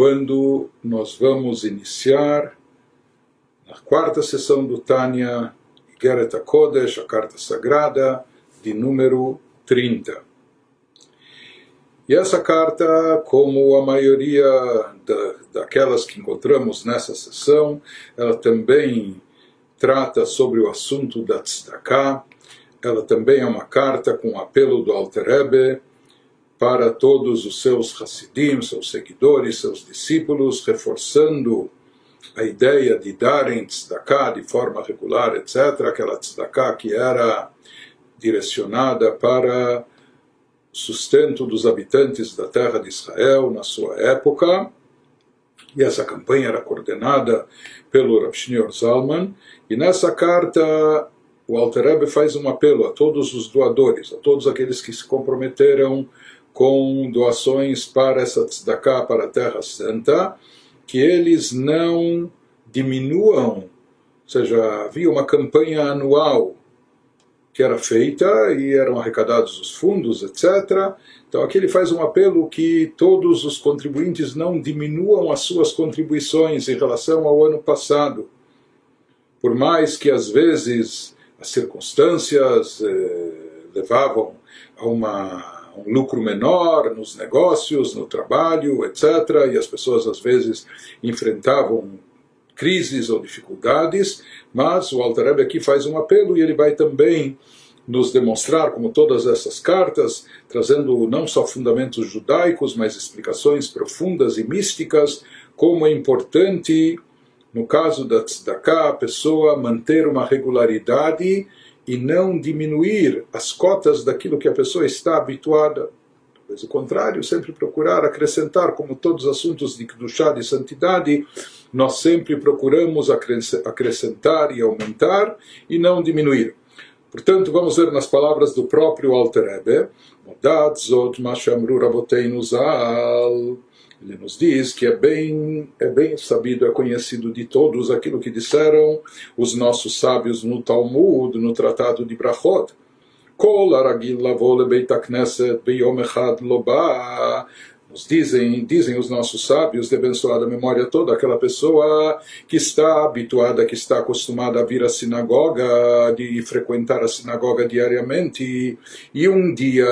quando nós vamos iniciar a quarta sessão do Tânia, Geret Kodesh, a carta sagrada, de número 30. E essa carta, como a maioria da, daquelas que encontramos nessa sessão, ela também trata sobre o assunto da tzedakah, ela também é uma carta com apelo do Alter Rebbe, para todos os seus Hassidim, seus seguidores, seus discípulos, reforçando a ideia de darem tzedakah de forma regular, etc., aquela tzedakah que era direcionada para sustento dos habitantes da terra de Israel na sua época, e essa campanha era coordenada pelo Rav Shneur Zalman, e nessa carta o Alter Rebbe faz um apelo a todos os doadores, a todos aqueles que se comprometeram com doações para essa tzedakah, para a Terra Santa, que eles não diminuam, ou seja, havia uma campanha anual que era feita e eram arrecadados os fundos, etc. Então aqui ele faz um apelo que todos os contribuintes não diminuam as suas contribuições em relação ao ano passado. Por mais que às vezes as circunstâncias eh, levavam a uma um lucro menor nos negócios, no trabalho, etc. E as pessoas às vezes enfrentavam crises ou dificuldades, mas o Alter Rebbe aqui faz um apelo e ele vai também nos demonstrar, como todas essas cartas, trazendo não só fundamentos judaicos, mas explicações profundas e místicas, como é importante, no caso da tzedakah, a pessoa manter uma regularidade e não diminuir as cotas daquilo que a pessoa está habituada. Talvez o contrário, sempre procurar acrescentar, como todos os assuntos de chá de santidade, nós sempre procuramos acrescentar e aumentar e não diminuir. Portanto, vamos ver nas palavras do próprio Alter Rebbe, Modat zot ma raboteinu zal ele nos diz que é bem, é bem sabido, é conhecido de todos aquilo que disseram os nossos sábios no Talmud, no Tratado de Brachot. Kol aragil loba nos dizem, dizem os nossos sábios de abençoada memória toda, aquela pessoa que está habituada, que está acostumada a vir à sinagoga, de frequentar a sinagoga diariamente, e um dia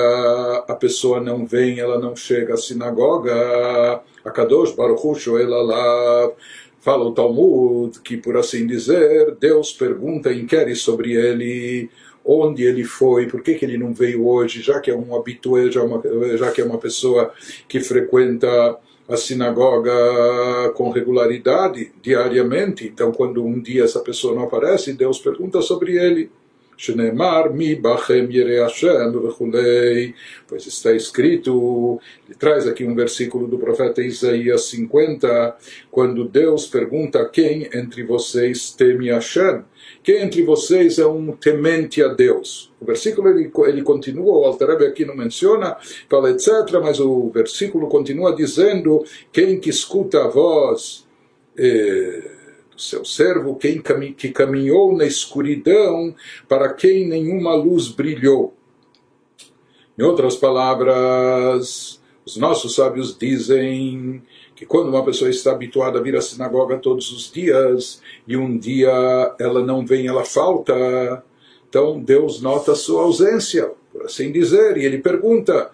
a pessoa não vem, ela não chega à sinagoga, a Kadosh Baruch Hu ela lá fala o Talmud, que por assim dizer, Deus pergunta, inquere sobre ele, onde ele foi, por que, que ele não veio hoje, já que é um habitué, já, uma, já que é uma pessoa que frequenta a sinagoga com regularidade, diariamente. Então, quando um dia essa pessoa não aparece, Deus pergunta sobre ele. Shneemar mi bachem Hashem vechulei. Pois está escrito, ele traz aqui um versículo do profeta Isaías 50, quando Deus pergunta quem entre vocês teme Hashem. Quem entre vocês é um temente a Deus? O versículo ele, ele continua, o Altareb aqui não menciona, fala etc., mas o versículo continua dizendo: quem que escuta a voz do seu servo, quem que caminhou na escuridão, para quem nenhuma luz brilhou. Em outras palavras, os nossos sábios dizem que quando uma pessoa está habituada a vir à sinagoga todos os dias e um dia ela não vem, ela falta, então Deus nota a sua ausência, por assim dizer, e ele pergunta: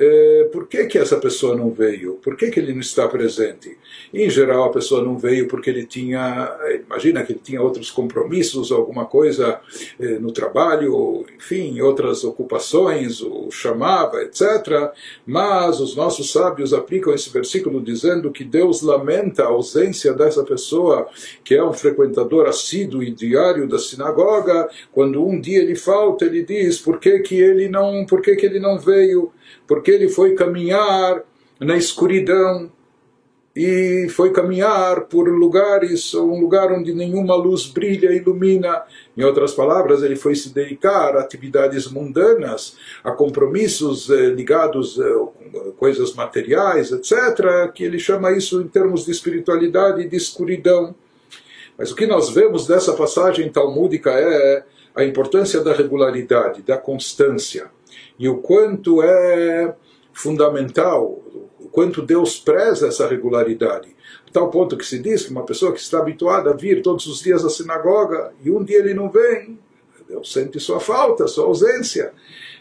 é, por que, que essa pessoa não veio? Por que, que ele não está presente? E, em geral, a pessoa não veio porque ele tinha, imagina que ele tinha outros compromissos, alguma coisa é, no trabalho, enfim, outras ocupações, o chamava, etc. Mas os nossos sábios aplicam esse versículo dizendo que Deus lamenta a ausência dessa pessoa, que é um frequentador assíduo e diário da sinagoga, quando um dia ele falta, ele diz por que, que ele não, por que, que ele não veio? porque ele foi caminhar na escuridão e foi caminhar por lugares, um lugar onde nenhuma luz brilha ilumina. Em outras palavras, ele foi se dedicar a atividades mundanas, a compromissos eh, ligados eh, com coisas materiais, etc., que ele chama isso em termos de espiritualidade de escuridão. Mas o que nós vemos dessa passagem talmúdica é a importância da regularidade, da constância e o quanto é fundamental, quanto Deus preza essa regularidade. A tal ponto que se diz que uma pessoa que está habituada a vir todos os dias à sinagoga e um dia ele não vem, Deus sente sua falta, sua ausência.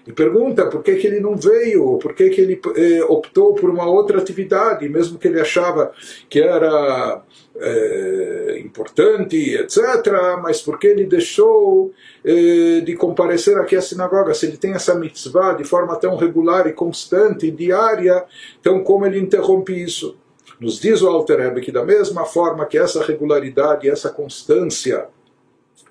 E pergunta por que, que ele não veio, por que, que ele eh, optou por uma outra atividade, mesmo que ele achava que era eh, importante, etc., mas por que ele deixou eh, de comparecer aqui à sinagoga? Se ele tem essa mitzvah de forma tão regular e constante, e diária, então como ele interrompe isso? Nos diz o Alter Rebbe que da mesma forma que essa regularidade, essa constância,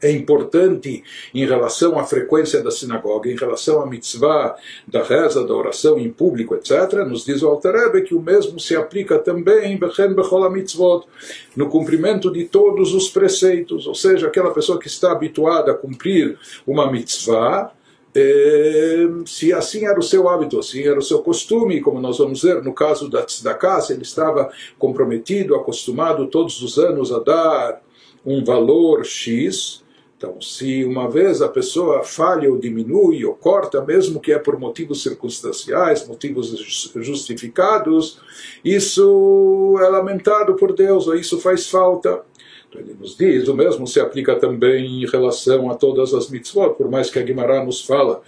é importante em relação à frequência da sinagoga, em relação à mitzvah, da reza, da oração em público, etc., nos diz o Alter que o mesmo se aplica também no cumprimento de todos os preceitos, ou seja, aquela pessoa que está habituada a cumprir uma mitzvah, eh, se assim era o seu hábito, assim era o seu costume, como nós vamos ver no caso da tzedakah, se ele estava comprometido, acostumado todos os anos a dar um valor X, então, se uma vez a pessoa falha ou diminui ou corta, mesmo que é por motivos circunstanciais, motivos justificados, isso é lamentado por Deus, ou isso faz falta. Então, ele nos diz, o mesmo se aplica também em relação a todas as mitzvot, por mais que a Guimarães nos fala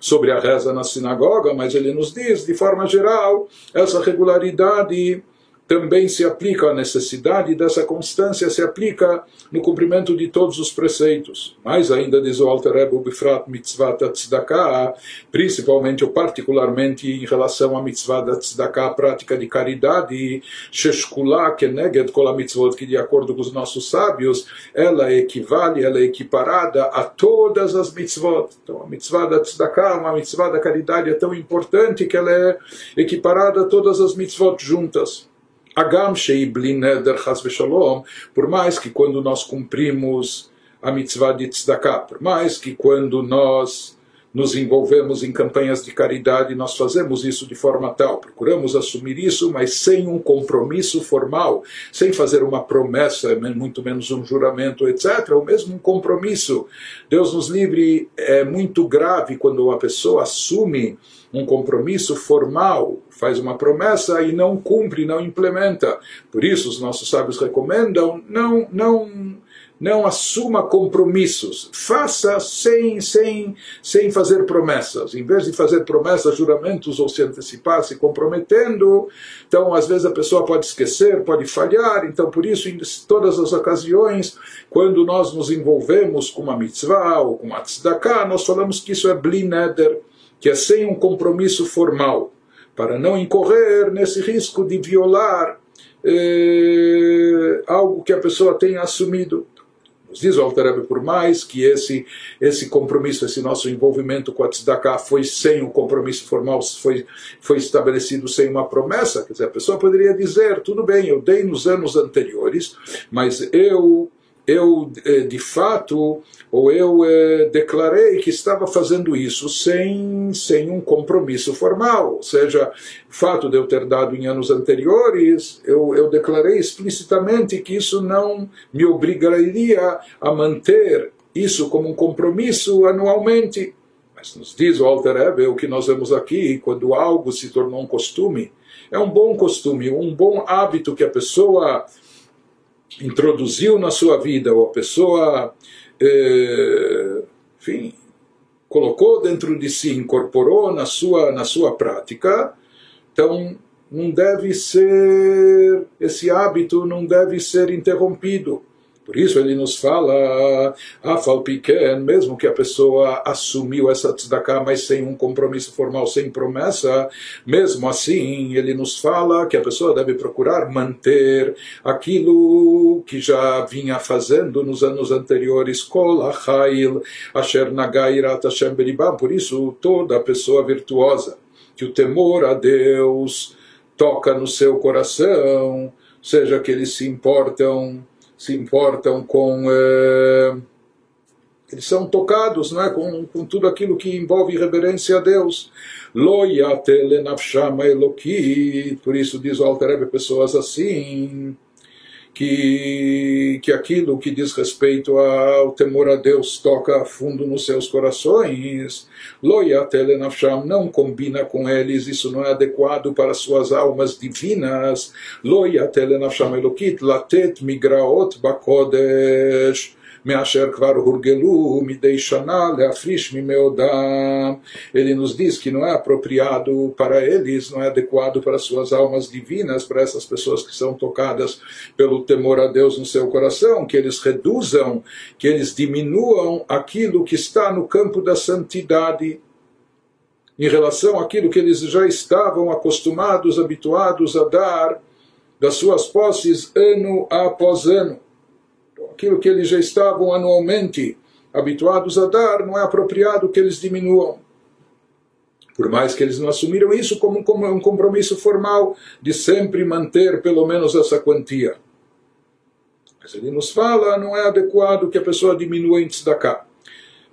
sobre a reza na sinagoga, mas ele nos diz, de forma geral, essa regularidade também se aplica a necessidade dessa constância, se aplica no cumprimento de todos os preceitos. Mais ainda, diz o Alter Rebbe, Bifrat Mitzvah Tzedakah, principalmente ou particularmente em relação à Mitzvah da Tzedakah, a prática de caridade, Sheshkulá, Keneged Kol Mitzvot, que de acordo com os nossos sábios, ela equivale, ela é equiparada a todas as Mitzvot. Então, a Mitzvah da Tzedakah, uma Mitzvah da caridade é tão importante que ela é equiparada a todas as Mitzvot juntas. Agam Sheibli Neder Chas por mais que quando nós cumprimos a mitzvah de tzedakah, por mais que quando nós nos envolvemos em campanhas de caridade, nós fazemos isso de forma tal, procuramos assumir isso, mas sem um compromisso formal, sem fazer uma promessa, muito menos um juramento, etc., ou mesmo um compromisso. Deus nos livre, é muito grave quando uma pessoa assume um compromisso formal, faz uma promessa e não cumpre, não implementa. Por isso os nossos sábios recomendam não não não assuma compromissos, faça sem sem sem fazer promessas. Em vez de fazer promessas, juramentos ou se antecipar, se comprometendo, então às vezes a pessoa pode esquecer, pode falhar. Então por isso em todas as ocasiões, quando nós nos envolvemos com uma mitzvah ou com uma tzedakah, nós falamos que isso é blineder que é sem um compromisso formal, para não incorrer nesse risco de violar eh, algo que a pessoa tenha assumido. Nos diz o Altareb, por mais que esse, esse compromisso, esse nosso envolvimento com a Tzedakah foi sem um compromisso formal, foi, foi estabelecido sem uma promessa, quer dizer, a pessoa poderia dizer, tudo bem, eu dei nos anos anteriores, mas eu eu eh, de fato, ou eu eh, declarei que estava fazendo isso sem, sem um compromisso formal. Ou seja, o fato de eu ter dado em anos anteriores, eu, eu declarei explicitamente que isso não me obrigaria a manter isso como um compromisso anualmente. Mas nos diz o Alter Ebe, o que nós vemos aqui, quando algo se tornou um costume, é um bom costume, um bom hábito que a pessoa introduziu na sua vida, ou a pessoa, eh, enfim, colocou dentro de si, incorporou na sua, na sua prática, então não deve ser, esse hábito não deve ser interrompido. Por isso ele nos fala, Afal pequeno, mesmo que a pessoa assumiu essa tzedakah, mas sem um compromisso formal, sem promessa, mesmo assim ele nos fala que a pessoa deve procurar manter aquilo que já vinha fazendo nos anos anteriores, Kol Asher Nagairat Hashem Beribam. Por isso toda pessoa virtuosa, que o temor a Deus toca no seu coração, seja que eles se importam se importam com. Eh, eles são tocados não é? com, com tudo aquilo que envolve reverência a Deus. Por isso diz o Alter pessoas assim que, que aquilo que diz respeito ao temor a Deus toca fundo nos seus corações. Loyatelenafsham não combina com eles, isso não é adequado para suas almas divinas. Loyatelenafsham elokit latet migraot bakodesh. Measher kvar hurgelu midei shana leafrish mimeodam. Ele nos diz que não é apropriado para eles, não é adequado para suas almas divinas, para essas pessoas que são tocadas pelo temor a Deus no seu coração, que eles reduzam, que eles diminuam aquilo que está no campo da santidade em relação àquilo que eles já estavam acostumados, habituados a dar das suas posses ano após ano aquilo que eles já estavam anualmente habituados a dar, não é apropriado que eles diminuam. Por mais que eles não assumiram isso como um compromisso formal de sempre manter pelo menos essa quantia. Mas ele nos fala, não é adequado que a pessoa diminua em tzedakah.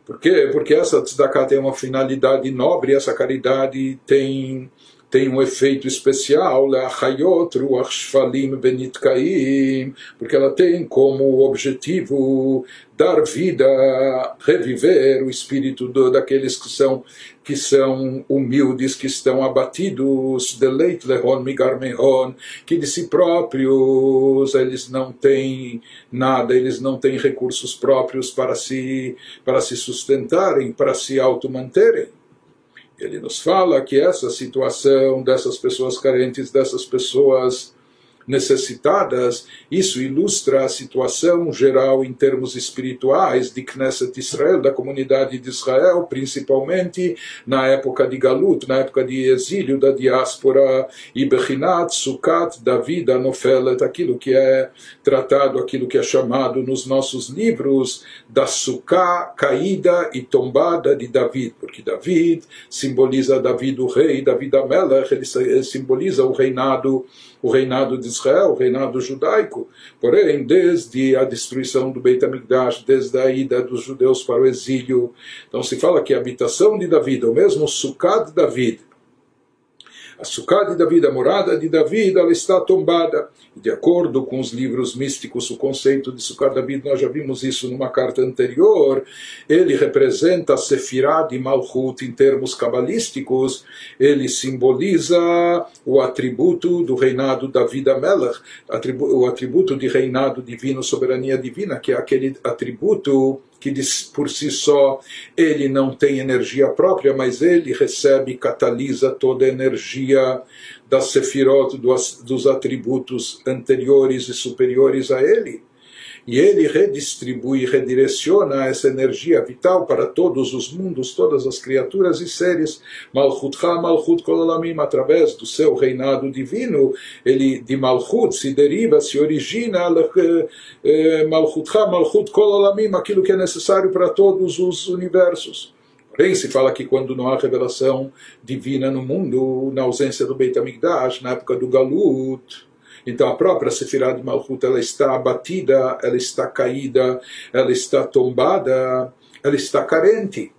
Por quê? Porque essa tzedakah tem uma finalidade nobre, essa caridade tem tem um efeito especial, porque ela tem como objetivo dar vida, reviver o espírito do, daqueles que são que são humildes, que estão abatidos, deleit lehon que de si próprios eles não têm nada, eles não têm recursos próprios para se para se sustentarem, para se automanterem. Ele nos fala que essa situação dessas pessoas carentes, dessas pessoas necessitadas, isso ilustra a situação geral em termos espirituais de Knesset Israel, da comunidade de Israel, principalmente na época de Galut, na época de exílio da diáspora, e Bechinat, Sukkot, David, Anofelet, aquilo que é tratado, aquilo que é chamado nos nossos livros da Sukkah caída e tombada de David, porque David simboliza David o rei, David Amelech, ele simboliza o reinado o reinado de Israel, o reinado judaico. Porém, desde a destruição do Beit HaMikdash, desde a ida dos judeus para o exílio, então se fala que a habitação de David, ou mesmo o Sukkah de David, a Sukkah de David, a morada de David, ela está tombada. De acordo com os livros místicos, o conceito de Sukkah de David, nós já vimos isso numa carta anterior, ele representa a Sefirah de Malchut em termos cabalísticos, ele simboliza o atributo do reinado David Amelech, o atributo de reinado divino, soberania divina, que é aquele atributo que por si só ele não tem energia própria, mas ele recebe e catalisa toda a energia das sefirot, dos atributos anteriores e superiores a ele e ele redistribui, redireciona essa energia vital para todos os mundos, todas as criaturas e seres. Malchutcha, Malchut Kololamim, através do seu reinado divino, ele de Malchut se deriva, se origina eh, Malchutcha, Malchut Kololamim, aquilo que é necessário para todos os universos. Porém, se fala que quando não há revelação divina no mundo, na ausência do Beit HaMikdash, na época do Galut, então a própria Sefirah de Malchut ela está abatida, ela está caída, ela está tombada, ela está carente.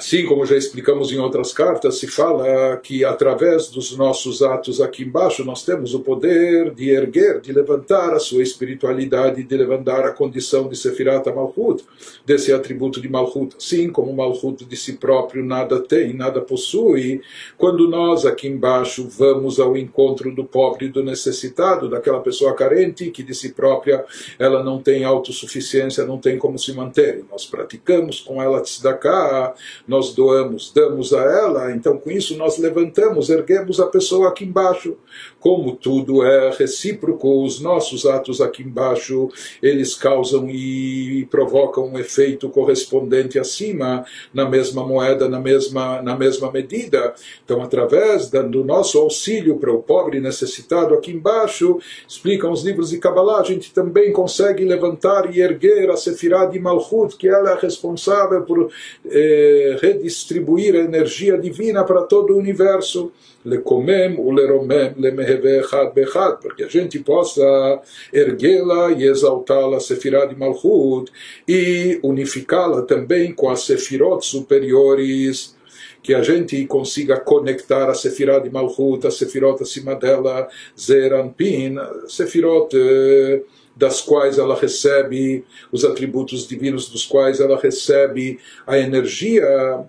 Assim como já explicamos em outras cartas, se fala que através dos nossos atos aqui embaixo nós temos o poder de erguer, de levantar a sua espiritualidade, de levantar a condição de Sefirat Malchut, desse atributo de Malchut. Assim como Malchut de si próprio nada tem, nada possui, quando nós aqui embaixo vamos ao encontro do pobre e do necessitado, daquela pessoa carente que de si própria ela não tem autossuficiência, não tem como se manter, nós praticamos com ela tzedakah, nós doamos, damos a ela, então com isso nós levantamos, erguemos a pessoa aqui embaixo. Como tudo é recíproco, os nossos atos aqui embaixo, eles causam e provocam um efeito correspondente acima, na mesma moeda, na mesma, na mesma medida. Então, através do nosso auxílio para o pobre necessitado aqui embaixo, explicam os livros de Kabbalah, a gente também consegue levantar e erguer a Sefirah de Malchut, que ela é responsável por eh, redistribuir a energia divina para todo o universo. Lecomem o leromem lemeheve echad bechad, porque a gente possa erguê-la e exaltá-la, a Sefirah de Malchut, e unificá-la também com as Sefirot superiores que a gente consiga conectar a Sefirah de Malchut, a Sefirot acima dela, Zeranpin, Sefirot eh, das quais ela recebe os atributos divinos, dos quais ela recebe a energia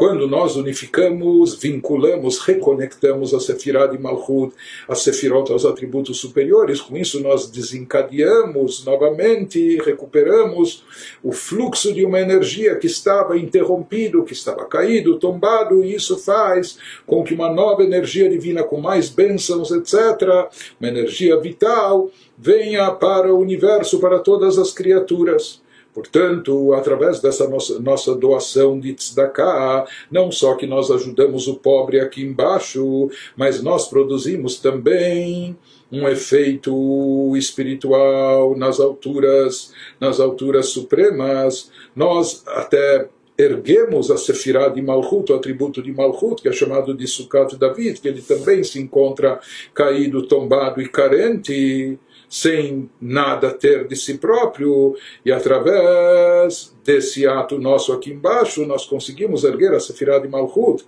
quando nós unificamos, vinculamos, reconectamos a Sefirah de Malchut, a Sefirot aos atributos superiores, com isso nós desencadeamos novamente, recuperamos o fluxo de uma energia que estava interrompido, que estava caído, tombado, e isso faz com que uma nova energia divina com mais bênçãos, etc., uma energia vital, venha para o universo, para todas as criaturas. Portanto, através dessa nossa, nossa doação de tzedakah, não só que nós ajudamos o pobre aqui embaixo, mas nós produzimos também um efeito espiritual nas alturas, nas alturas supremas. Nós até erguemos a Sefirah de Malchut, o atributo de Malchut, que é chamado de Sukkot David, que ele também se encontra caído, tombado e carente sem nada ter de si próprio, e através desse ato nosso aqui embaixo, nós conseguimos erguer a Sefirah de Malchut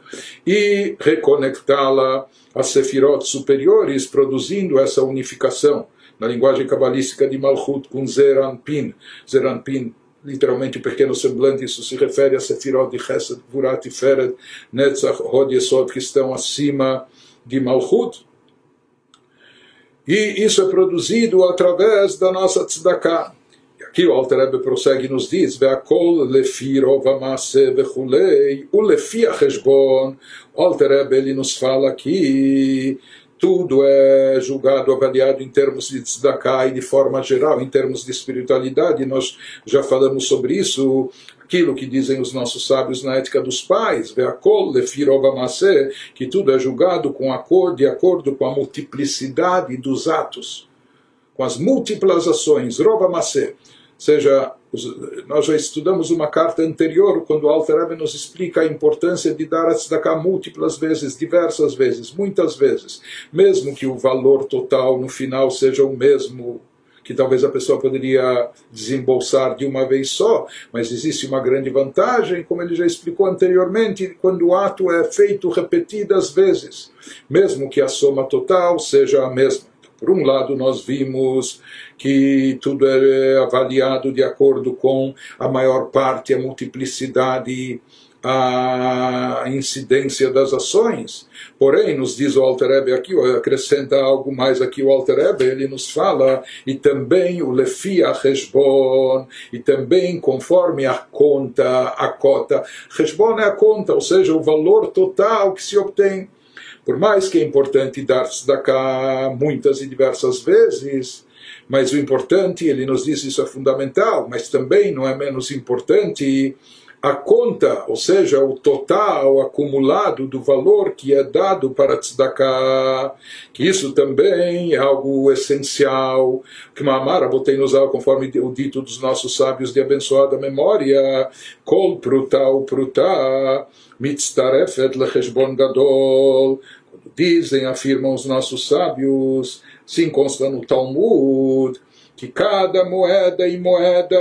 e reconectá-la às Sefirot superiores, produzindo essa unificação. Na linguagem cabalística de Malchut com Zeranpin. Zeranpin literalmente pequeno semblante, isso se refere a Sefirot de Chesed, Vurat e Fered, Netzach, Hod Yesod, que estão acima de Malchut, e isso é produzido através da nossa tzedakah. E aqui o Alter Rebbe prossegue e nos diz, Ve'akol lefi rovamase vechulei, o lefi acheshbon. O Alter Rebbe ele nos fala aqui tudo é julgado, avaliado em termos de tzedakah e de forma geral, em termos de espiritualidade. Nós já falamos sobre isso aquilo que dizem os nossos sábios na ética dos pais, que tudo é julgado com acordo, de acordo com a multiplicidade dos atos, com as múltiplas ações, rovamase. Seja, nós já estudamos uma carta anterior, quando o Alter nos explica a importância de dar a tzedakah múltiplas vezes, diversas vezes, muitas vezes, mesmo que o valor total no final seja o mesmo que talvez a pessoa poderia desembolsar de uma vez só, mas existe uma grande vantagem, como ele já explicou anteriormente, quando o ato é feito repetidas vezes, mesmo que a soma total seja a mesma. Por um lado, nós vimos que tudo é avaliado de acordo com a maior parte, a multiplicidade a incidência das ações. Porém, nos diz o Alter Ebe aqui, acrescenta algo mais aqui o Alter Ebe, ele nos fala, e também o Lefi Heshbon, e também conforme a conta, a cota. Heshbon é a conta, ou seja, o valor total que se obtém. Por mais que é importante dar cá muitas e diversas vezes, mas o importante, ele nos diz isso é fundamental, mas também não é menos importante a conta, ou seja, o total acumulado do valor que é dado para tzedakah, que isso também é algo essencial, que Mahamara botei nos conforme o dito dos nossos sábios de abençoada memória, kol pruta u pruta, mitztarefet lecheshbon gadol, dizem, afirmam os nossos sábios, se consta no Talmud, que cada moeda e moeda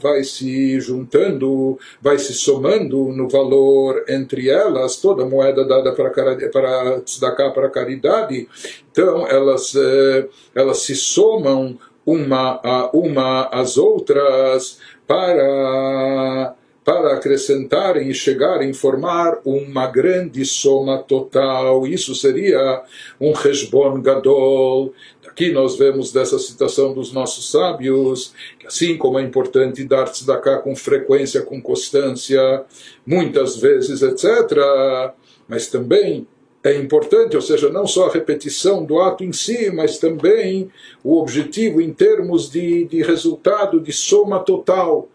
vai se juntando, vai se somando no valor entre elas, toda moeda dada para, para tzedakah, para caridade, então elas, eh, elas se somam uma a uma às outras para para acrescentarem e chegarem a formar uma grande soma total. Isso seria um Heshbon Gadol. Aqui nós vemos dessa citação dos nossos sábios, que assim como é importante dar tzedakah com frequência, com constância, muitas vezes, etc., mas também é importante, ou seja, não só a repetição do ato em si, mas também o objetivo em termos de, de resultado, de soma total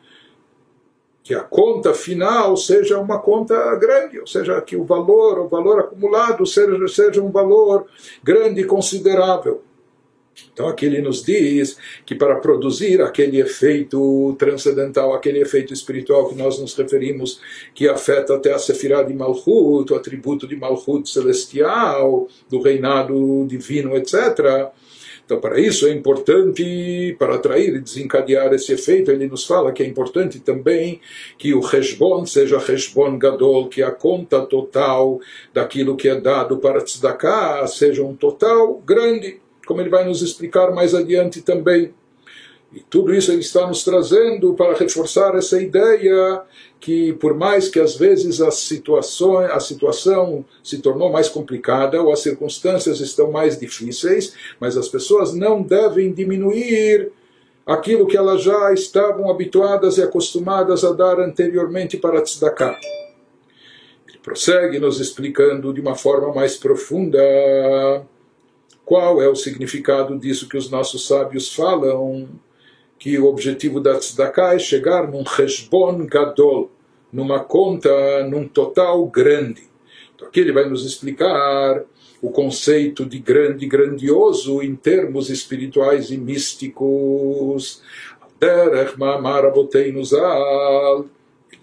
que a conta final seja uma conta grande, ou seja, que o valor, o valor acumulado seja, seja um valor grande e considerável. Então aqui ele nos diz que para produzir aquele efeito transcendental, aquele efeito espiritual que nós nos referimos, que afeta até a Sefirah de Malchut, o atributo de Malchut celestial, do reinado divino, etc., Então, para isso é importante, para atrair e desencadear esse efeito, ele nos fala que é importante também que o Heshbon seja Heshbon Gadol, que a conta total daquilo que é dado para tzedakah seja um total grande, como ele vai nos explicar mais adiante também. E tudo isso ele está nos trazendo para reforçar essa ideia que, por mais que às vezes a situação, a situação se tornou mais complicada ou as circunstâncias estão mais difíceis, mas as pessoas não devem diminuir aquilo que elas já estavam habituadas e acostumadas a dar anteriormente para tzedakah. Ele prossegue nos explicando de uma forma mais profunda qual é o significado disso que os nossos sábios falam que o objetivo da tzedakah é chegar num cheshbon gadol, numa conta, num total grande. Então aqui ele vai nos explicar o conceito de grande, grandioso em termos espirituais e místicos. Ele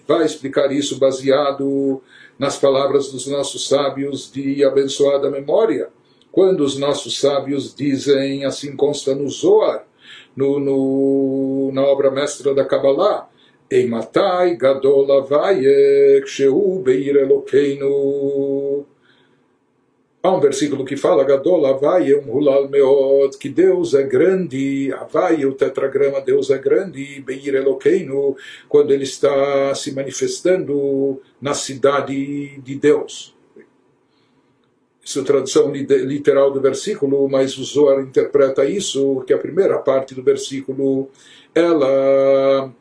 vai explicar isso baseado nas palavras dos nossos sábios de abençoada memória. Quando os nossos sábios dizem, assim consta no Zohar, no, no, na obra mestra da Kabbalah. Eimatai gadol avaye kshehu beir Elokeinu. Há um versículo que fala Gadol Havai um hulal meod, que Deus é grande, Havai, o tetragrama, Deus é grande, Beir Elokeinu, quando ele está se manifestando na cidade de Deus. Isso é tradução literal do versículo, mas o Zohar interpreta isso, que a primeira parte do versículo, ela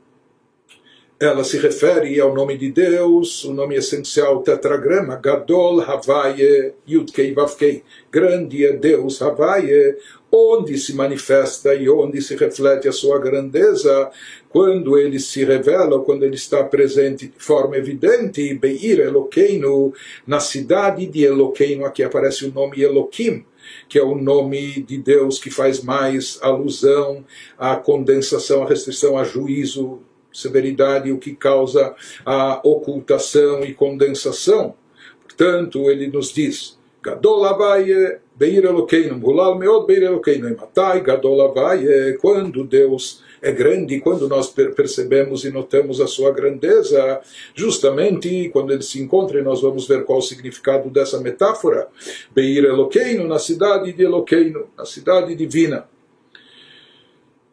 ela se refere ao nome de Deus, o nome essencial tetragrama, Gadol Havaye Yudkei Vavkei. Grande é Deus Havaye, onde se manifesta e onde se reflete a sua grandeza, quando ele se revela, quando ele está presente de forma evidente, Beir Eloqueino, na cidade de Eloqueino, aqui aparece o nome Eloquim, que é o nome de Deus que faz mais alusão à condensação, à restrição, a juízo, severidade, o que causa a ocultação e condensação. Portanto, ele nos diz, Gadol Beir Elokeinu, Gulal Meod Beir Elokeinu, Matai Gadol quando Deus é grande, quando nós percebemos e notamos a sua grandeza, justamente quando ele se encontra, nós vamos ver qual o significado dessa metáfora, Beir Elokeinu, na cidade de Elokeinu, na cidade divina.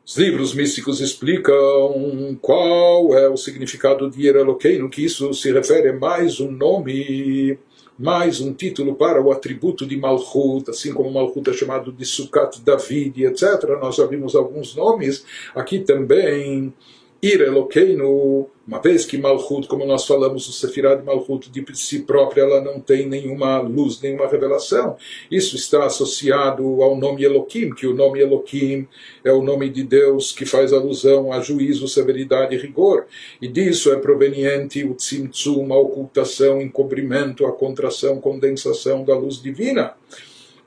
Os livros místicos explicam qual é o significado de Eloqueino, que isso se refere a mais um nome, mais um título para o atributo de Malchut, assim como Malchut é chamado de Sukkot David, etc. Nós já vimos alguns nomes. Aqui também Ir Eloqueino, uma vez que Malchut, como nós falamos, o Sefirah de Malchut de si própria, ela não tem nenhuma luz, nenhuma revelação. Isso está associado ao nome Eloquim, que o nome Eloquim é o nome de Deus que faz alusão a juízo, severidade e rigor. E disso é proveniente o Tzimtzum, a ocultação, encobrimento, a contração, condensação da luz divina.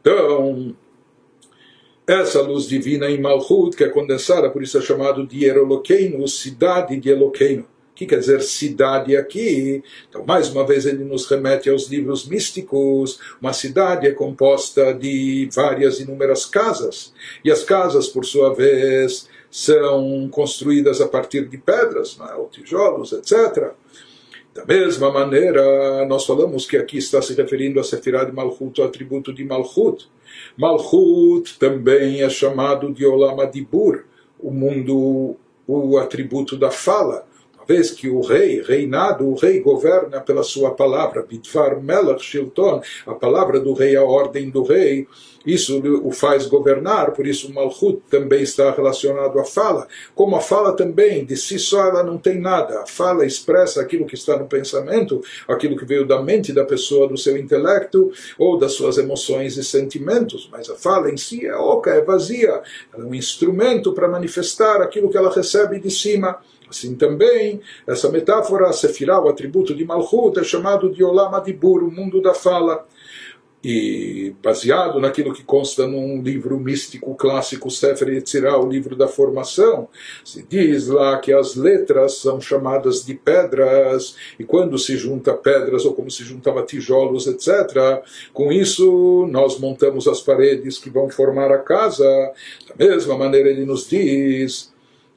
Então, essa luz divina em Malchut, que é condensada, por isso é chamado de Eroloqueino, cidade de Eloqueino. O que quer dizer cidade aqui? Então, mais uma vez, ele nos remete aos livros místicos. Uma cidade é composta de várias inúmeras casas. E as casas, por sua vez, são construídas a partir de pedras, é? ou tijolos, etc. Da mesma maneira, nós falamos que aqui está se referindo a Sefirah de Malchut, o atributo de Malchut. Malchut também é chamado de Olam Adibur, o mundo, o atributo da fala. Vez que o rei, reinado, o rei governa pela sua palavra, Bitvar Melach Shilton, a palavra do rei, a ordem do rei, isso o faz governar, por isso o Malchut também está relacionado à fala. Como a fala também, de si só ela não tem nada. A fala expressa aquilo que está no pensamento, aquilo que veio da mente da pessoa, do seu intelecto, ou das suas emoções e sentimentos. Mas a fala em si é oca, é vazia. Ela é um instrumento para manifestar aquilo que ela recebe de cima. Assim também, essa metáfora, Sefirah, o atributo de Malchut, é chamado de Olam Adibur, o mundo da fala. e baseado naquilo que consta num livro místico clássico, Sefer Yetzirah, o livro da formação, se diz lá que as letras são chamadas de pedras, e quando se junta pedras, ou como se juntava tijolos, etc., com isso nós montamos as paredes que vão formar a casa. Da mesma maneira ele nos diz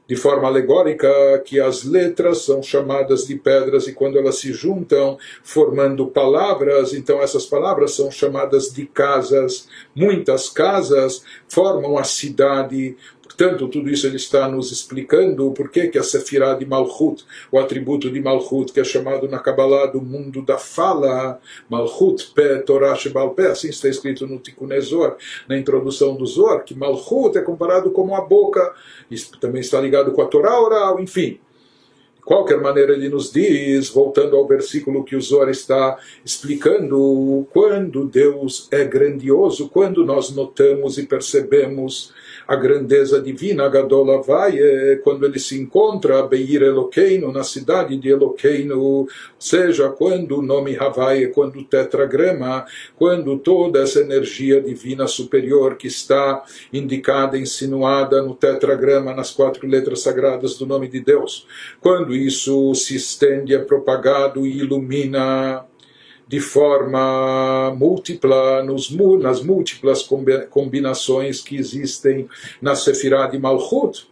de forma alegórica que as letras são chamadas de pedras e quando elas se juntam formando palavras, então essas palavras são chamadas de casas. Muitas casas formam a cidade, Portanto, tudo isso ele está nos explicando o porquê que a Sefirah de Malchut, o atributo de Malchut, que é chamado na Kabbalah do mundo da fala, Malchut, Pé, Torah, Shebal, Pé, assim está escrito no Tikkun Ezor, na introdução do Zor, que Malchut é comparado como a boca, isso também está ligado com a Torá oral, enfim. Qualquer maneira, ele nos diz, voltando ao versículo que o Zohar está explicando, quando Deus é grandioso, quando nós notamos e percebemos a grandeza divina, Gadol vai quando ele se encontra, Beir Eloqueino, na cidade de Eloqueino, seja quando o nome Havai, quando o tetragrama, quando toda essa energia divina superior que está indicada, insinuada no tetragrama, nas quatro letras sagradas do nome de Deus, quando isso se estende, é propagado e ilumina de forma múltipla nos, nas múltiplas combinações que existem na Sefirah de Malchut.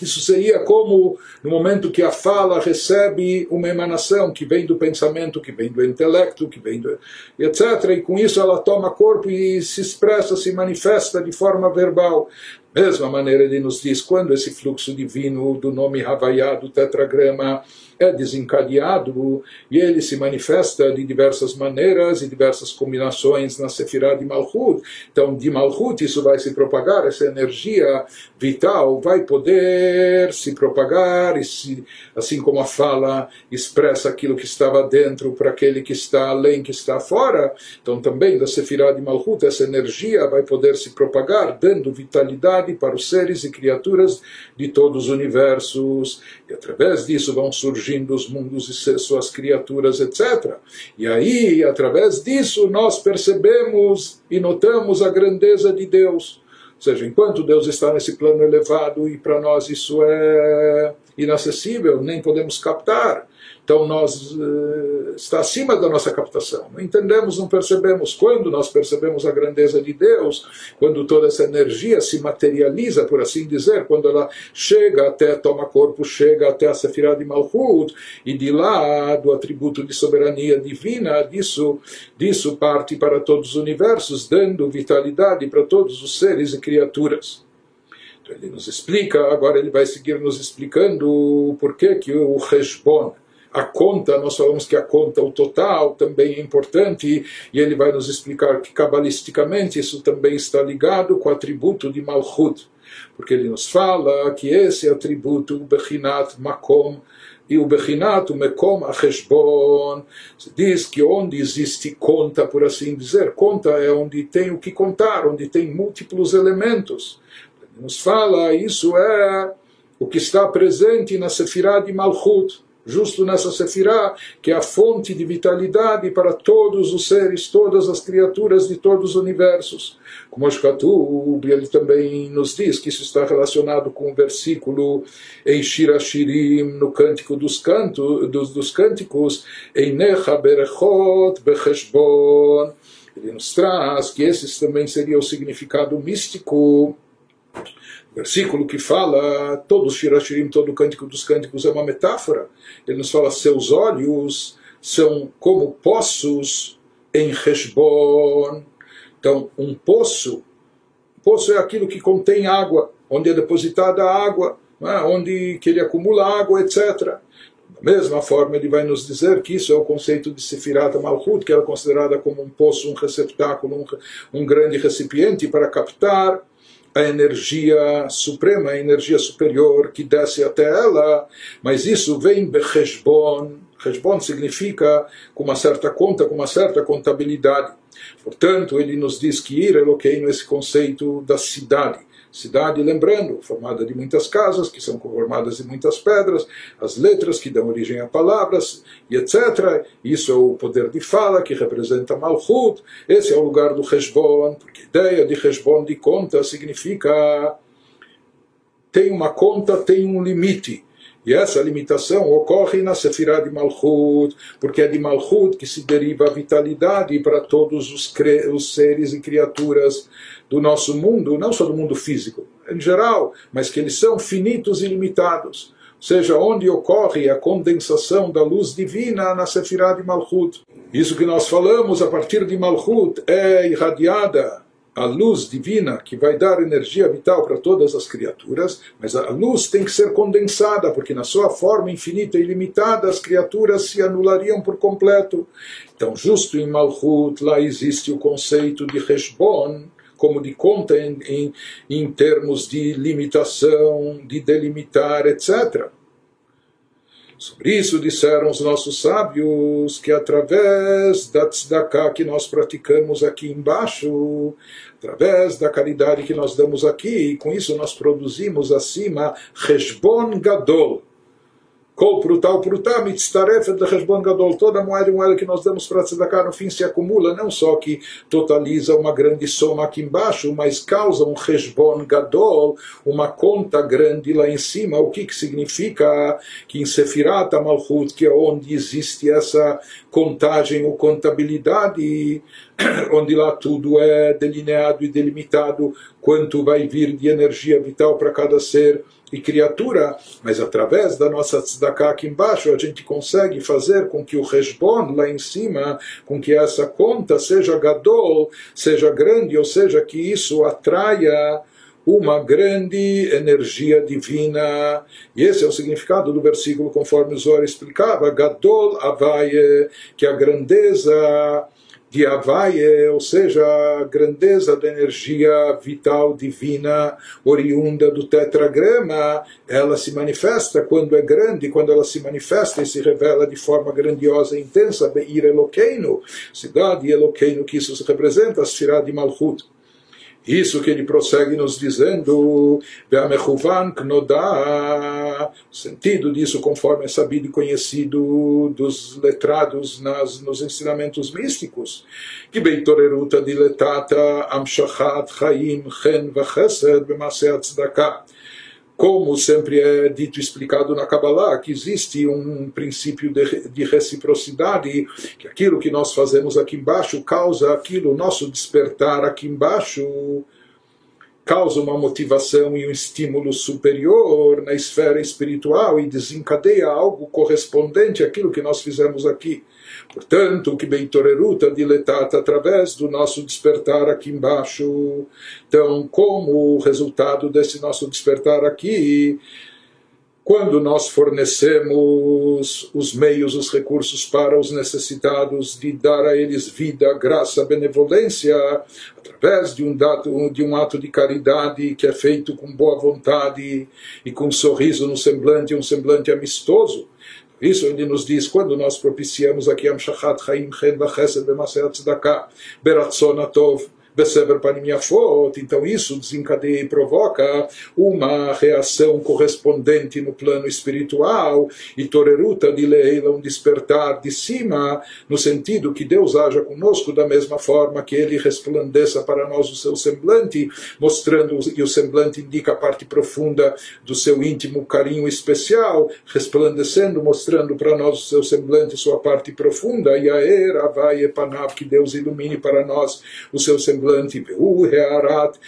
Isso seria como no momento que a fala recebe uma emanação que vem do pensamento, que vem do intelecto, que vem do, etc. E com isso ela toma corpo e se expressa, se manifesta de forma verbal. Mesma maneira ele nos diz quando esse fluxo divino do nome Havaiá, do tetragrama, é desencadeado e ele se manifesta de diversas maneiras e diversas combinações na Sefirah de Malchut. Então, de Malchut isso vai se propagar, essa energia vital vai poder se propagar, e se, assim como a fala expressa aquilo que estava dentro para aquele que está além, que está fora. Então, também da Sefirah de Malchut, essa energia vai poder se propagar, dando vitalidade para os seres e criaturas de todos os universos. E através disso vão surgindo os mundos e suas criaturas, etc. E aí, através disso, nós percebemos e notamos a grandeza de Deus. Ou seja, enquanto Deus está nesse plano elevado e para nós isso é inacessível, nem podemos captar, então nós uh, está acima da nossa captação. Não entendemos, não percebemos. Quando nós percebemos a grandeza de Deus, quando toda essa energia se materializa, por assim dizer, quando ela chega até, toma corpo, chega até a Sefirah de Malchut, e de lá, do atributo de soberania divina, disso, disso parte para todos os universos, dando vitalidade para todos os seres e criaturas. Então ele nos explica, agora ele vai seguir nos explicando o porquê que o Heshbon, a conta, nós falamos que a conta, o total, também é importante, e ele vai nos explicar que cabalisticamente isso também está ligado com o atributo de Malchut, porque ele nos fala que esse atributo, o Bechinat Makom, e o Bechinat, o Mekom Acheshbon, diz que onde existe conta, por assim dizer, conta é onde tem o que contar, onde tem múltiplos elementos. Ele nos fala, isso é o que está presente na Sefirah de Malchut justo nessa Sefirah, que é a fonte de vitalidade para todos os seres, todas as criaturas de todos os universos. Como Ashkatub, ele também nos diz que isso está relacionado com o versículo em Shirashirim, no Cântico dos, canto, dos, dos Cânticos, em Necha Berechot Becheshbon. Ele nos traz que esse também seria o significado místico versículo que fala todos Shirashirim, todo o cântico dos cânticos é uma metáfora. Ele nos fala seus olhos são como poços em Heshbon. Então, um poço, poço é aquilo que contém água, onde é depositada a água, é? onde que ele acumula água, etc. Da mesma forma, ele vai nos dizer que isso é o conceito de Sefirat Malchut, que era considerada como um poço, um receptáculo, um, um grande recipiente para captar a energia suprema, a energia superior que desce até ela, mas isso vem Becheshbon. Cheshbon significa com uma certa conta, com uma certa contabilidade. Portanto, ele nos diz que Ir Eloqueino, esse conceito da cidade, Cidade, lembrando, formada de muitas casas, que são conformadas de muitas pedras, as letras que dão origem a palavras, e etc. Isso é o poder de fala, que representa Malchut. Esse é o lugar do Heshbon, porque a ideia de Heshbon, de conta, significa tem uma conta, tem um limite. E essa limitação ocorre na Sefirah de Malchut, porque é de Malchut que se deriva a vitalidade para todos os, os seres e criaturas do nosso mundo, não só do mundo físico, em geral, mas que eles são finitos e limitados. Ou seja, onde ocorre a condensação da luz divina na Sefirah de Malchut. Isso que nós falamos a partir de Malchut é irradiada a luz divina que vai dar energia vital para todas as criaturas, mas a luz tem que ser condensada, porque na sua forma infinita e limitada as criaturas se anulariam por completo. Então, justo em Malchut, lá existe o conceito de Heshbon, como de conta em, em, em termos de limitação, de delimitar, etc. Sobre isso disseram os nossos sábios que através da tzedakah que nós praticamos aqui embaixo, através da caridade que nós damos aqui, e com isso nós produzimos acima Reshbon Gadol, Kol pruta o pruta mitztarefet lecheshbon gadol. Toda moeda e moeda que nós damos para tzedakah no fim se acumula, não só que totaliza uma grande soma aqui embaixo, mas causa um cheshbon gadol, uma conta grande lá em cima. O que, que significa que em Sefirat Malchut, que é onde existe essa contagem ou contabilidade, onde lá tudo é delineado e delimitado, quanto vai vir de energia vital para cada ser, e criatura, mas através da nossa tzedakah aqui embaixo a gente consegue fazer com que o resbon lá em cima, com que essa conta seja gadol, seja grande, ou seja, que isso atraia uma grande energia divina. E esse é o significado do versículo conforme o Zohar explicava, gadol avaye, que a grandeza de Havaie, ou seja, a grandeza da energia vital divina oriunda do tetragrama, ela se manifesta quando é grande, quando ela se manifesta e se revela de forma grandiosa e intensa, Beir Eloqueino, cidade Eloqueino que isso se representa, a Sfirah de Malchut. Isso que ele prossegue nos dizendo, o sentido disso, conforme é sabido e conhecido dos letrados nas, nos ensinamentos místicos, que Beitoreruta diletata amshachat chaim chen vachesed b'maseh tzedakah como sempre é dito e explicado na Kabbalah, que existe um princípio de, de, reciprocidade, que aquilo que nós fazemos aqui embaixo causa aquilo, o nosso despertar aqui embaixo causa uma motivação e um estímulo superior na esfera espiritual e desencadeia algo correspondente àquilo que nós fizemos aqui. Portanto, que Beitoreruta diletata através do nosso despertar aqui embaixo. Então, como resultado desse nosso despertar aqui, quando nós fornecemos os meios, os recursos para os necessitados, de dar a eles vida, graça, benevolência, através de um, dado, de um ato de caridade que é feito com boa vontade e com um sorriso no semblante, um semblante amistoso, isso ele nos diz quando nós propiciamos aqui Amshachat Chaim Chen Vachesed B'Maseret Tzedakah Beratzon Atov Então isso desencadeia e provoca uma reação correspondente no plano espiritual e Toreruta de Leila, um despertar de cima, no sentido que Deus haja conosco da mesma forma que Ele resplandeça para nós o seu semblante, mostrando, e o semblante indica a parte profunda do seu íntimo carinho especial, resplandecendo, mostrando para nós o seu semblante, sua parte profunda, e a era vai epanav, que Deus ilumine para nós o seu semblante semblante, Beu Hearat,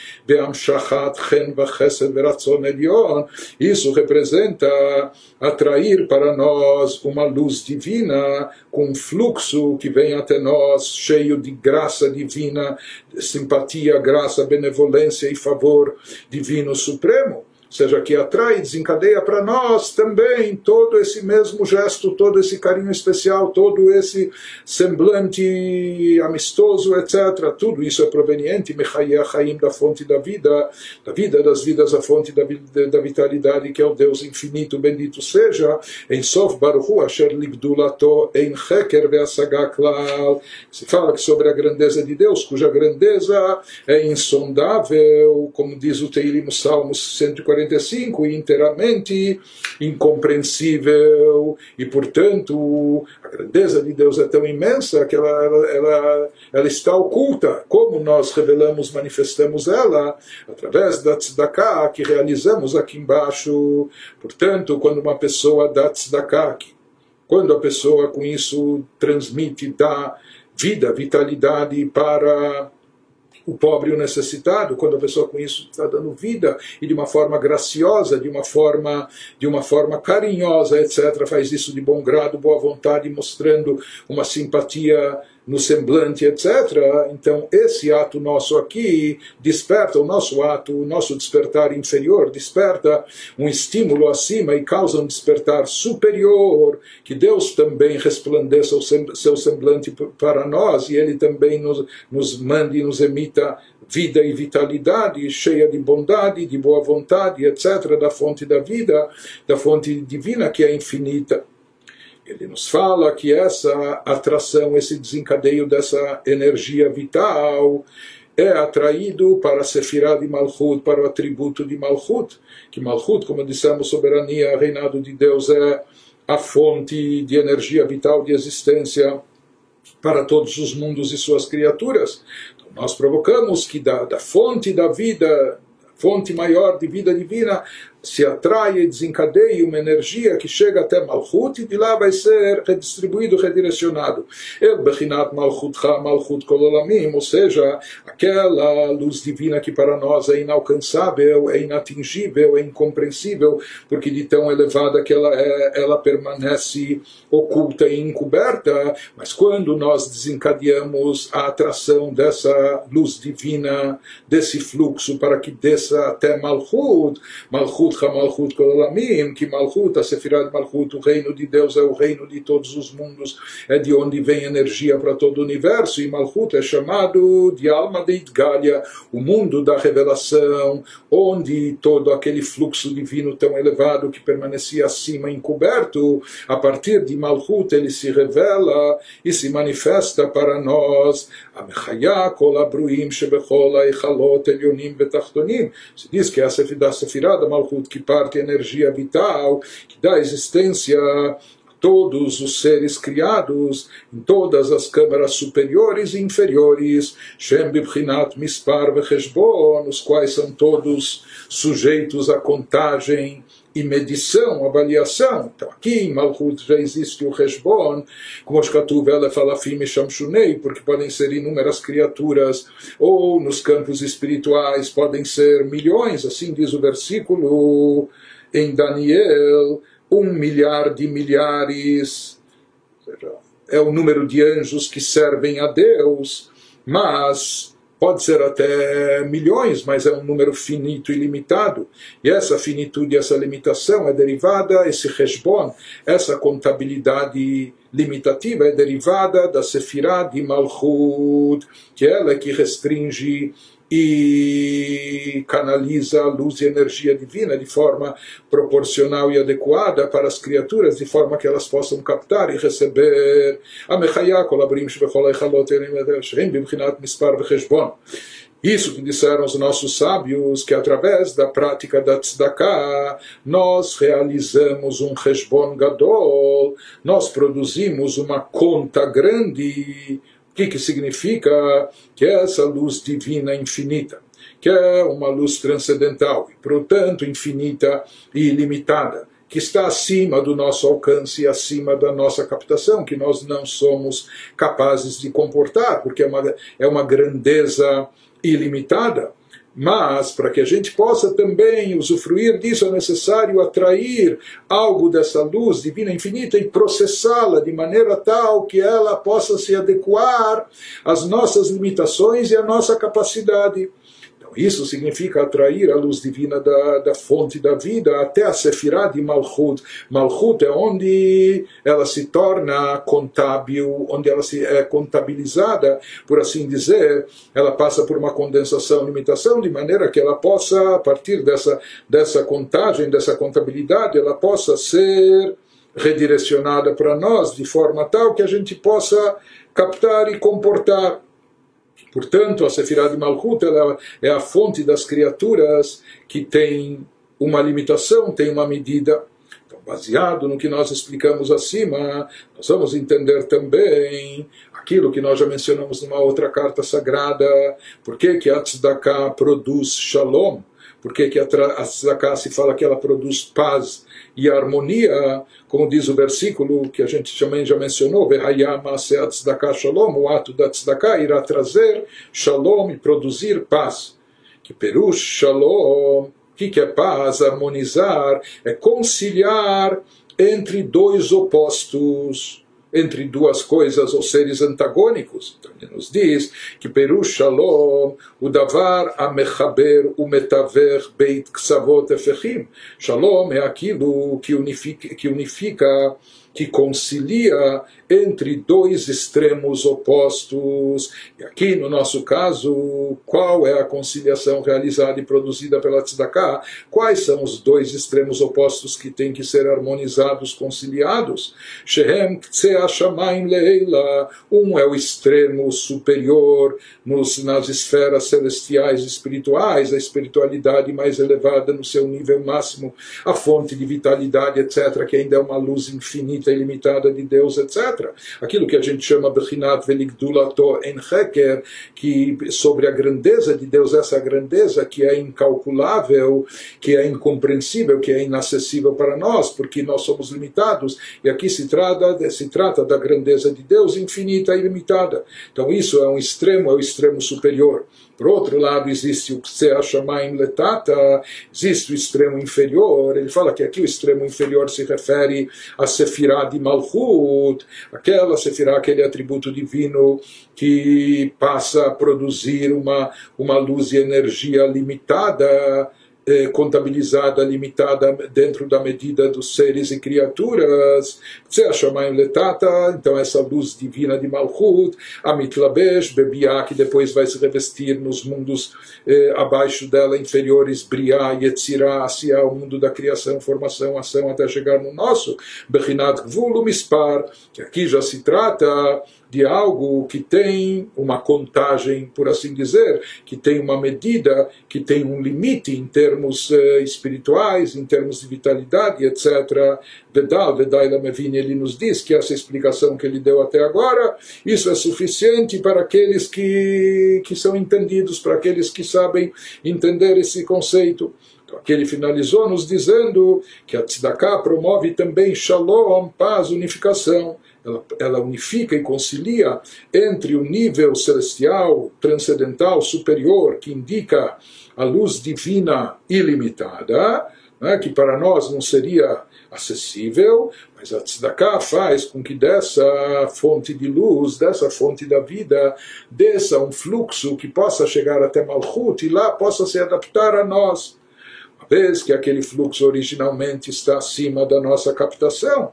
Isso representa atrair para nós uma luz divina com um fluxo que vem até nós cheio de graça divina, simpatia, graça, benevolência e favor divino supremo seja, que atrai e desencadeia para nós também todo esse mesmo gesto, todo esse carinho especial, todo esse semblante amistoso, etc. Tudo isso é proveniente, Mechayachaim, da fonte da vida, da vida das vidas, a fonte da, da vitalidade, que é o Deus infinito, bendito seja, em Sof Baruchu, Asher Ligdulato, em Heker Veasagaklal. Se fala que sobre a grandeza de Deus, cuja grandeza é insondável, como diz o Teirim Salmos 145, inteiramente incompreensível, e portanto a grandeza de Deus é tão imensa que ela, ela, ela está oculta. Como nós revelamos, manifestamos ela através da tzedakah que realizamos aqui embaixo. Portanto, quando uma pessoa dá tzedakah, quando a pessoa com isso transmite, dá vida, vitalidade para o pobre e o necessitado, quando a pessoa com isso está dando vida e de uma forma graciosa, de uma forma, de uma forma carinhosa, etc., faz isso de bom grado, boa vontade, mostrando uma simpatia no semblante, etc. Então, esse ato nosso aqui desperta o nosso ato, o nosso despertar inferior, desperta um estímulo acima e causa um despertar superior, que Deus também resplandeça o seu semblante para nós e Ele também nos, nos mande e nos emita vida e vitalidade, cheia de bondade, de boa vontade, etc., da fonte da vida, da fonte divina que é infinita. Ele nos fala que essa atração, esse desencadeio dessa energia vital é atraído para a Sefirah de Malchut, para o atributo de Malchut, que Malchut, como dissemos, soberania, reinado de Deus, é a fonte de energia vital, de existência para todos os mundos e suas criaturas. Então, nós provocamos que da, da fonte da vida, fonte maior de vida divina, se atrai e desencadeia uma energia que chega até Malchut e de lá vai ser redistribuído, redirecionado. El Bechinat Malchutcha Malchut Kololamim, ou seja, aquela luz divina que para nós é inalcançável, é inatingível, é incompreensível, porque de tão elevada que ela é, ela permanece oculta e encoberta, mas quando nós desencadeamos a atração dessa luz divina, desse fluxo para que desça até Malchut, Malchut Malchut HaMalchut que Malchut, a Sefirat Malchut, o reino de Deus é o reino de todos os mundos, é de onde vem energia para todo o universo, e Malchut é chamado de alma de Idgalia, o mundo da revelação, onde todo aquele fluxo divino tão elevado que permanecia acima encoberto, a partir de Malchut ele se revela e se manifesta para nós. Se diz que a Sefirah da Malchut que parte energia vital, que dá existência a todos os seres criados em todas as câmaras superiores e inferiores, Shem Bibchinat Mispar Vecheshbon, os quais são todos sujeitos à contagem e medição, avaliação. Então aqui em Malchut já existe o Reshbon, como os Katuvela Falafim e Shamshunei, porque podem ser inúmeras criaturas, ou nos campos espirituais podem ser milhões, assim diz o versículo em Daniel, um milhar de milhares, é o número de anjos que servem a Deus, mas pode ser até milhões, mas é um número finito e limitado. E essa finitude, essa limitação é derivada, esse resbon, essa contabilidade limitativa é derivada da Sefirah de Malchut, que ela é que restringe e canaliza a luz e energia divina de forma proporcional e adequada para as criaturas, de forma que elas possam captar e receber. Isso que disseram os nossos sábios, que através da prática da tzedakah, nós realizamos um resbon gadol, nós produzimos uma conta grande o que, que significa que é essa luz divina infinita, que é uma luz transcendental e, portanto, infinita e ilimitada, que está acima do nosso alcance, acima da nossa captação, que nós não somos capazes de comportar, porque é uma, é uma grandeza ilimitada. Mas, para que a gente possa também usufruir disso, é necessário atrair algo dessa luz divina infinita e processá-la de maneira tal que ela possa se adequar às nossas limitações e à nossa capacidade. Isso significa atrair a luz divina da, da fonte da vida até a Sefirah de Malchut. Malchut é onde ela se torna contábil, onde ela se é contabilizada, por assim dizer, ela passa por uma condensação, limitação, de maneira que ela possa, a partir dessa, dessa contagem, dessa contabilidade, ela possa ser redirecionada para nós de forma tal que a gente possa captar e comportar Portanto, a Sefirah de Malchut ela é a fonte das criaturas que tem uma limitação, tem uma medida. Então, baseado no que nós explicamos acima, nós vamos entender também aquilo que nós já mencionamos numa outra carta sagrada, por que, que a Tzedakah produz shalom, por que, a Tzedakah se fala que ela produz paz e harmonia, como diz o versículo que a gente também já mencionou, shalom, o ato da tzedakah irá trazer shalom e produzir paz. Que perush shalom, o que, que é paz? Harmonizar, é conciliar entre dois opostos entre duas coisas ou seres antagônicos. Então ele nos diz que Peru Shalom, o Davar Amechaber, o Metaver Beit Ksavot Efechim. Shalom é aquilo que unifica, que unifica que concilia entre dois extremos opostos. E aqui, no nosso caso, qual é a conciliação realizada e produzida pela Tzedakah? Quais são os dois extremos opostos que têm que ser harmonizados, conciliados? Shehem Leila. Um é o extremo superior nos, nas esferas celestiais espirituais, a espiritualidade mais elevada no seu nível máximo, a fonte de vitalidade, etc., que ainda é uma luz infinita e limitada de Deus, etc aquilo que a gente chama Bechinat Veligdulato en Heker, que sobre a grandeza de Deus, essa grandeza que é incalculável, que é incompreensível, que é inacessível para nós, porque nós somos limitados, e aqui se trata, se trata da grandeza de Deus infinita e ilimitada. Então isso é um extremo, é o extremo superior. Por outro lado, existe o que se chama em letata, existe o extremo inferior. Ele fala que aqui o extremo inferior se refere a Sefirah de Malchut, aquela Sefirah, aquele atributo divino que passa a produzir uma, uma luz e energia limitada eh, contabilizada, limitada dentro da medida dos seres e criaturas. Você Shemashamayim letata, então essa luz divina de Malchut, Amitlabesh, Bebiá, que depois vai se revestir nos mundos eh, abaixo dela, inferiores, Briá, Yetzirá, Asiá, o mundo da criação, formação, ação, até chegar no nosso, Bechinat Gvul, Mispar, que aqui já se trata de algo que tem uma contagem, por assim dizer, que tem uma medida, que tem um limite em termos uh, espirituais, em termos de vitalidade, etc. Vedal, Vedal Lamevin, ele nos diz que essa explicação que ele deu até agora, isso é suficiente para aqueles que, que são entendidos, para aqueles que sabem entender esse conceito. Então, aqui ele finalizou nos dizendo que a Tzedakah promove também Shalom, paz, unificação ela, ela unifica e concilia entre o nível celestial, transcendental, superior, que indica a luz divina ilimitada, né, que para nós não seria acessível, mas a tzedakah faz com que dessa fonte de luz, dessa fonte da vida, desça um fluxo que possa chegar até Malchut e lá possa se adaptar a nós. Vez que aquele fluxo originalmente está acima da nossa captação,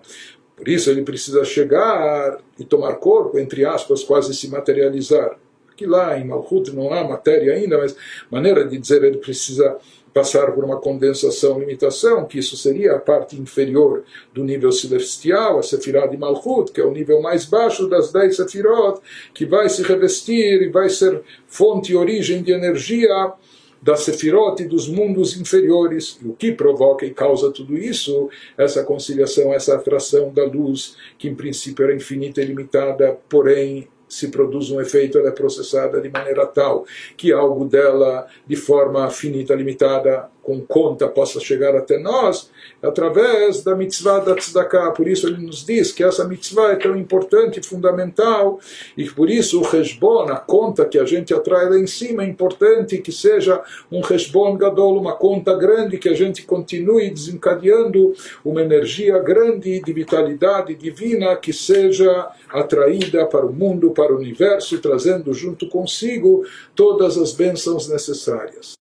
por isso ele precisa chegar e tomar corpo, entre aspas, quase se materializar. Aqui lá em Malchut não há matéria ainda, mas maneira de dizer ele precisa passar por uma condensação, limitação, que isso seria a parte inferior do nível celestial, a Sefirah de Malchut, que é o nível mais baixo das dez Sefirot, que vai se revestir e vai ser fonte e origem de energia da Sefirot e dos mundos inferiores. E o que provoca e causa tudo isso? Essa conciliação, essa atração da luz, que em princípio era infinita e limitada, porém se produz um efeito, ela é processada de maneira tal que algo dela, de forma finita, limitada, com conta possa chegar até nós, através da mitzvah da tzedakah. Por isso ele nos diz que essa mitzvah é tão importante, fundamental, e por isso o resbon, a conta que a gente atrai lá em cima, é importante que seja um resbon gadol, uma conta grande, que a gente continue desencadeando uma energia grande de vitalidade divina que seja atraída para o mundo, para o universo, trazendo junto consigo todas as bênçãos necessárias.